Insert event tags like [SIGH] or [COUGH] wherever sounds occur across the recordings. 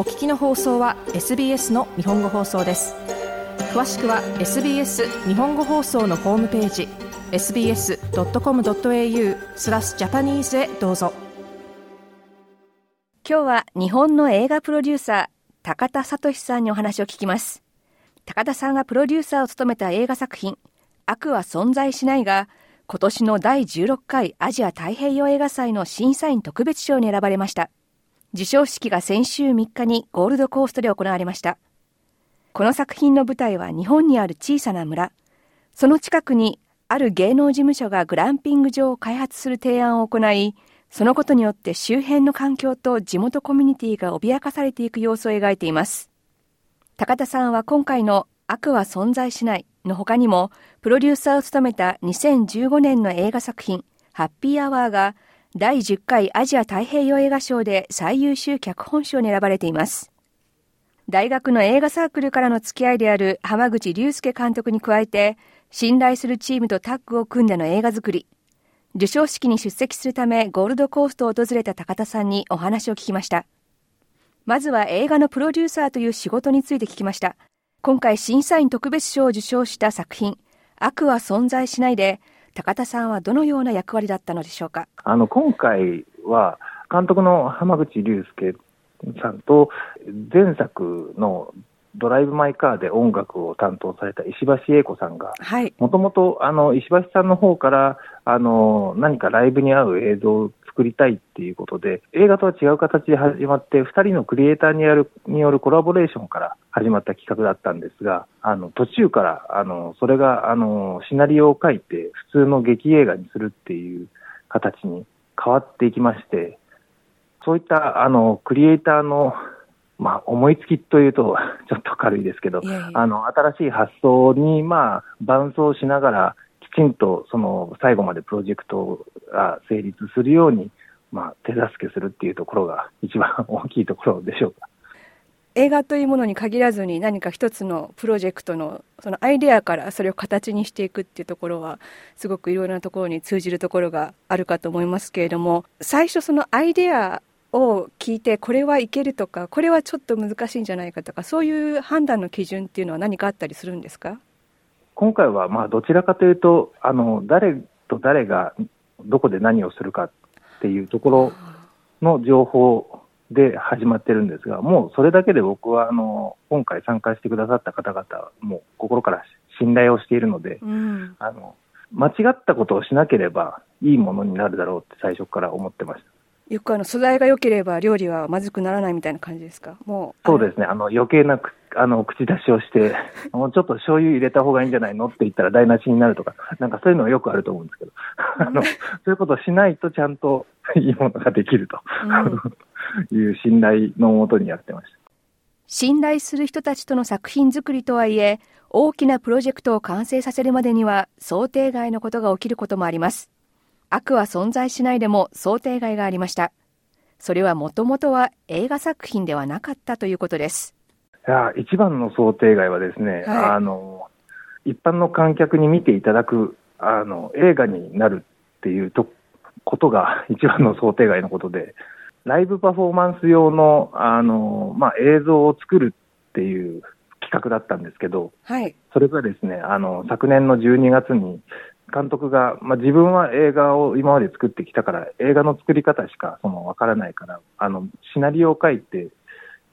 お聞きの放送は SBS の日本語放送です。詳しくは SBS 日本語放送のホームページ sbs.com.au スラスジャパニーズへどうぞ。今日は日本の映画プロデューサー高田聡さんにお話を聞きます。高田さんがプロデューサーを務めた映画作品悪は存在しないが今年の第16回アジア太平洋映画祭の審査員特別賞に選ばれました。授賞式が先週3日にゴールドコーストで行われました。この作品の舞台は日本にある小さな村。その近くにある芸能事務所がグランピング場を開発する提案を行いそのことによって周辺の環境と地元コミュニティが脅かされていく様子を描いています。高田さんは今回の悪は存在しないの他にもプロデューサーを務めた2015年の映画作品ハッピーアワーが第10回アジア太平洋映画賞で最優秀脚本賞に選ばれています。大学の映画サークルからの付き合いである浜口竜介監督に加えて信頼するチームとタッグを組んでの映画作り授賞式に出席するためゴールドコーストを訪れた高田さんにお話を聞きました。まずは映画のプロデューサーという仕事について聞きました。今回審査員特別賞を受賞した作品悪は存在しないで高田さんはどのような役割だったのでしょうか？あの今回は監督の浜口竜介さんと前作のドライブ・マイ・カーで音楽を担当された石橋英子さんが、もともと石橋さんの方からあの何かライブに合う映像を作りたいっていうことで、映画とは違う形で始まって、2人のクリエイターによるによるコラボレーションから始まった企画だったんですが、あの途中からあのそれがあのシナリオを書いて、普通の劇映画にするっていう形に変わっていきまして、そういったあのクリエイターのまあ、思いつきというと [LAUGHS] ちょっと軽いですけど、いやいやあの新しい発想に、まあ、伴走しながら、きちんとその最後までプロジェクトが成立するように、まあ、手助けするっていうところが一番大きいところでしょうか。映画というものに限らずに何か一つのプロジェクトのそのアイデアからそれを形にしていくっていうところはすごくいろいろなところに通じるところがあるかと思いますけれども最初そのアイデアを聞いてこれはいけるとかこれはちょっと難しいんじゃないかとかそういう判断の基準っていうのは何かあったりするんですか？今回はまあどちらかというとあの誰と誰がどこで何をするかっていうところの情報で始まってるんですがもうそれだけで僕はあの今回参加してくださった方々もう心から信頼をしているので、うん、あの間違ったことをしなければいいものになるだろうって最初から思ってました。よくあの素材が良ければ料理はまずくならないみたいな感じですか？もうそうですね、あの余計なくあの口出しをして、[LAUGHS] もうちょっと醤油入れた方がいいんじゃないのって言ったら台無しになるとか、なんかそういうのはよくあると思うんですけど、[LAUGHS] あのそういうことをしないとちゃんと [LAUGHS] いいものができると、うん、いう信頼のもとにやってました。信頼する人たちとの作品作りとはいえ、大きなプロジェクトを完成させるまでには想定外のことが起きることもあります。悪は存在しないでも想定外がありました。それはもともとは映画作品ではなかったということです。いや一番の想定外はですね、はい、あの一般の観客に見ていただくあの映画になるっていうとことが [LAUGHS] 一番の想定外のことで、ライブパフォーマンス用のあの、まあ、映像を作るっていう企画だったんですけど、はい、それがですねあの昨年の12月に監督が、まあ、自分は映画を今まで作ってきたから、映画の作り方しかその分からないから、あのシナリオを書いて、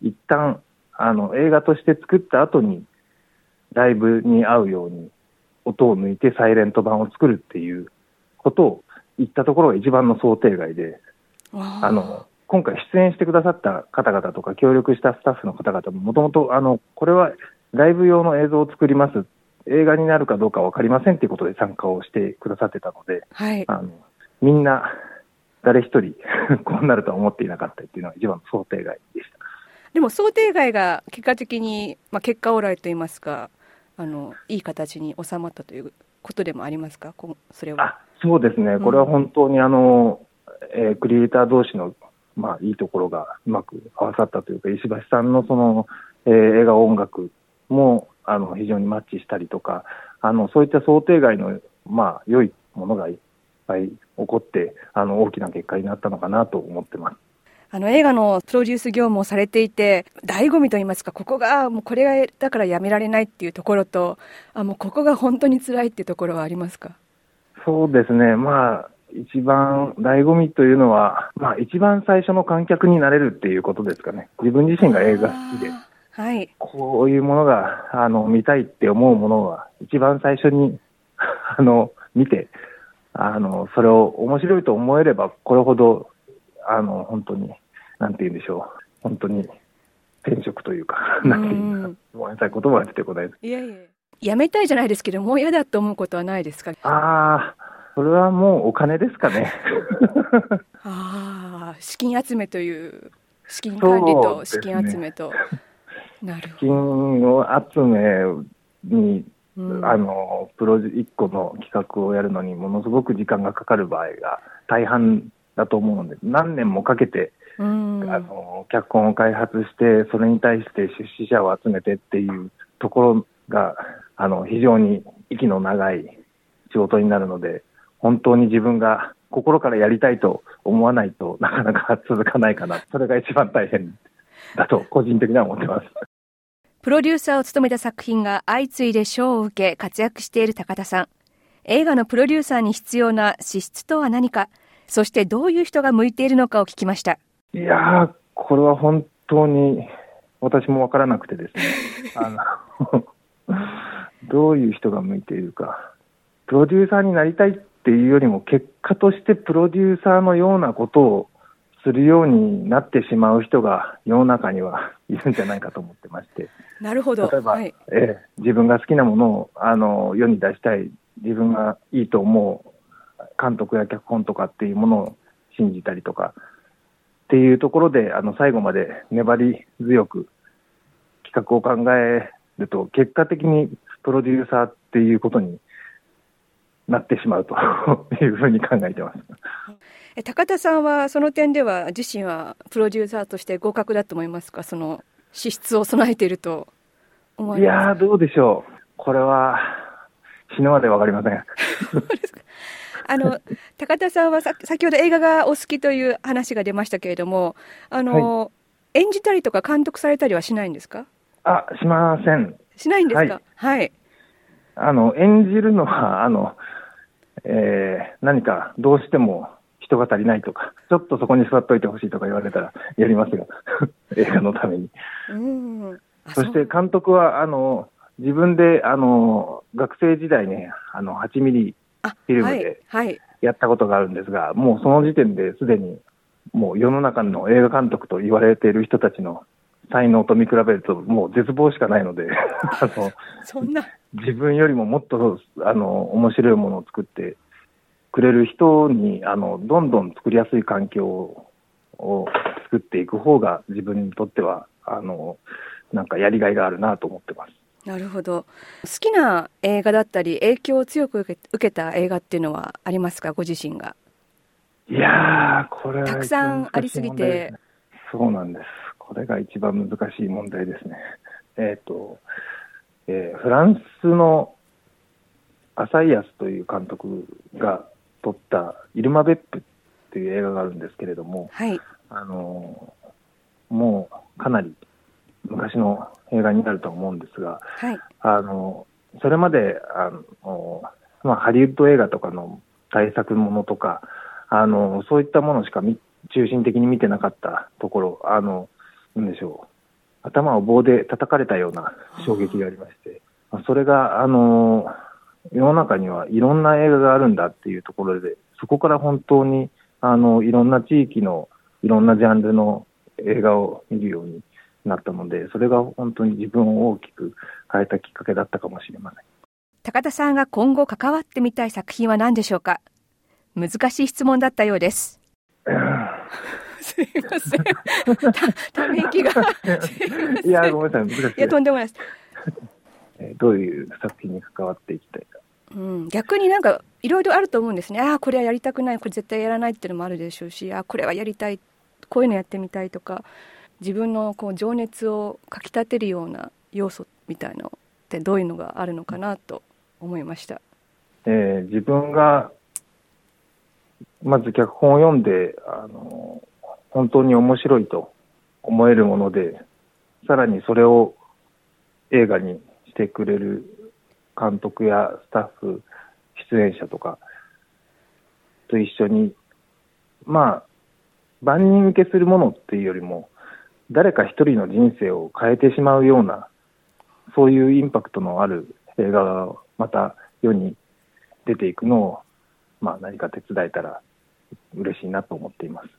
一旦あの映画として作った後に、ライブに合うように音を抜いてサイレント版を作るっていうことを言ったところが一番の想定外で、あの今回出演してくださった方々とか協力したスタッフの方々ももともとあのこれはライブ用の映像を作ります映画になるかどうか分かりませんということで参加をしてくださってたので、はい、あのみんな誰一人 [LAUGHS] こうなるとは思っていなかったっていうのが一番の想定外でした。でも想定外が結果的に、まあ、結果オーライといいますか？あのいい形に収まったということでもありますか？それは。そうですね、これは本当にあの、えー、クリエイター同士の、まあ、いいところがうまく合わさったというか石橋さんのその、えー、映画音楽もあの非常にマッチしたりとか、あのそういった想定外の、まあ、良いものがいっぱい起こって、あの大きな結果になったのかなと思ってます。あの映画のプロデュース業務をされていて、醍醐味と言いますか、ここがもうこれがだからやめられないっていうところと、あもうここが本当に辛いっていうところはありますか？そうですね、まあ、一番醍醐味というのは、まあ、一番最初の観客になれるっていうことですかね。自分自身が映画好きで、はい、こういうものがあの見たいって思うものは、一番最初に [LAUGHS] あの見てあの、それを面白いと思えれば、これほどあの本当に、なんて言うんでしょう、本当に転職というか、なんていうか、ごめんなさい、言葉が出てこないです。いやいや。やめたいじゃないですけど、もう嫌だと思うことはないですか？ああ、それはもうお金ですかね。[LAUGHS] ああ、資金集めという、資金管理と資金集めと。金を集めに、うん、あの、プロジェクトの企画をやるのにものすごく時間がかかる場合が大半だと思うんです。何年もかけて、うん、あの、脚本を開発して、それに対して出資者を集めてっていうところが、あの、非常に息の長い仕事になるので、本当に自分が心からやりたいと思わないとなかなか続かないかな。それが一番大変だと個人的には思ってます。プロデューサーを務めた作品が相次いで賞を受け活躍している高田さん。映画のプロデューサーに必要な資質とは何か、そしてどういう人が向いているのかを聞きました。いやー、これは本当に私もわからなくてですね。[LAUGHS] あの [LAUGHS] どういう人が向いているか。プロデューサーになりたいっていうよりも、結果としてプロデューサーのようなことをするようになってしまう人が世の中にはいるんじゃないかと思ってまして。なるほど。例えば、はい、えー、自分が好きなものをあの世に出したい、自分がいいと思う監督や脚本とかっていうものを信じたりとかっていうところで、あの最後まで粘り強く企画を考えると、結果的にプロデューサーっていうことになってしまうというふうに考えてます。高田さんはその点では自身はプロデューサーとして合格だと思いますか、その資質を備えていると思いやどうでしょう、これは死ぬまで分かりません。あの高田さんはさ先ほど映画がお好きという話が出ましたけれども、あの、はい、演じたりとか監督されたりはしないんですか？あしません。しないんですか、はい、はい、あの演じるのはあのえー、何かどうしても人が足りないとか、ちょっとそこに座っといてほしいとか言われたらやりますが、[LAUGHS] 映画のために。うんそして監督は、あの、自分で、あの、学生時代ね、あの、8ミリフィルムでやったことがあるんですが、はいはい、もうその時点ですでに、もう世の中の映画監督と言われている人たちの才能と見比べると、もう絶望しかないので、あ [LAUGHS] の、そんな。自分よりももっと、あの、面白いものを作ってくれる人に、あの、どんどん作りやすい環境を作っていく方が、自分にとっては、あの、なんかやりがいがあるなと思ってます。なるほど。好きな映画だったり、影響を強く受け受けた映画っていうのはありますか、ご自身が。いやー、これは、たくさんありすぎて。そうなんです。これが一番難しい問題ですね。えっ、ー、と、えー、フランスのアサイアスという監督が撮ったイルマ・ベップっていう映画があるんですけれども、はい、あのもうかなり昔の映画になると思うんですが、はい、あのそれまであの、まあ、ハリウッド映画とかの大作ものとかあのそういったものしか中心的に見てなかったところあのなんでしょう、頭を棒で叩かれたような衝撃がありまして、それが、あの、世の中にはいろんな映画があるんだっていうところで、そこから本当に、あの、いろんな地域のいろんなジャンルの映画を見るようになったので、それが本当に自分を大きく変えたきっかけだったかもしれません。高田さんが今後関わってみたい作品は何でしょうか？難しい質問だったようです。[LAUGHS] すいません。た、ため息が。[LAUGHS] いや、ごめんなさい。いや、とんでもないです。どういう作品に関わっていきたいか。うん、逆になんかいろいろあると思うんですね。ああ、これはやりたくない、これ絶対やらないっていうのもあるでしょうし、あこれはやりたい、こういうのやってみたいとか、自分のこう情熱をかきたてるような要素みたいなのってどういうのがあるのかなと思いました。えー、自分がまず脚本を読んで、あの、本当に面白いと思えるもので、さらにそれを映画にしてくれる監督やスタッフ、出演者とかと一緒に、まあ、万人受けするものっていうよりも、誰か一人の人生を変えてしまうような、そういうインパクトのある映画がまた世に出ていくのを、まあ、何か手伝えたら嬉しいなと思っています。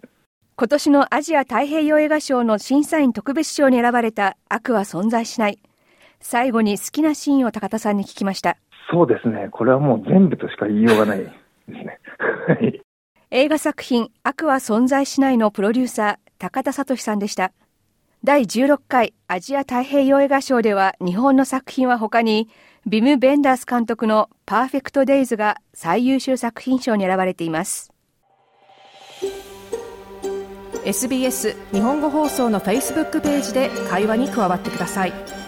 今年のアジア太平洋映画賞の審査員特別賞に選ばれた悪は存在しない。最後に好きなシーンを高田さんに聞きました。そうですね。これはもう全部としか言いようがないですね。[LAUGHS] 映画作品悪は存在しないのプロデューサー高田聡さんでした。第16回アジア太平洋映画賞では日本の作品は他にビム・ベンダース監督のパーフェクト・デイズが最優秀作品賞に選ばれています。SBS 日本語放送の Facebook ページで会話に加わってください。「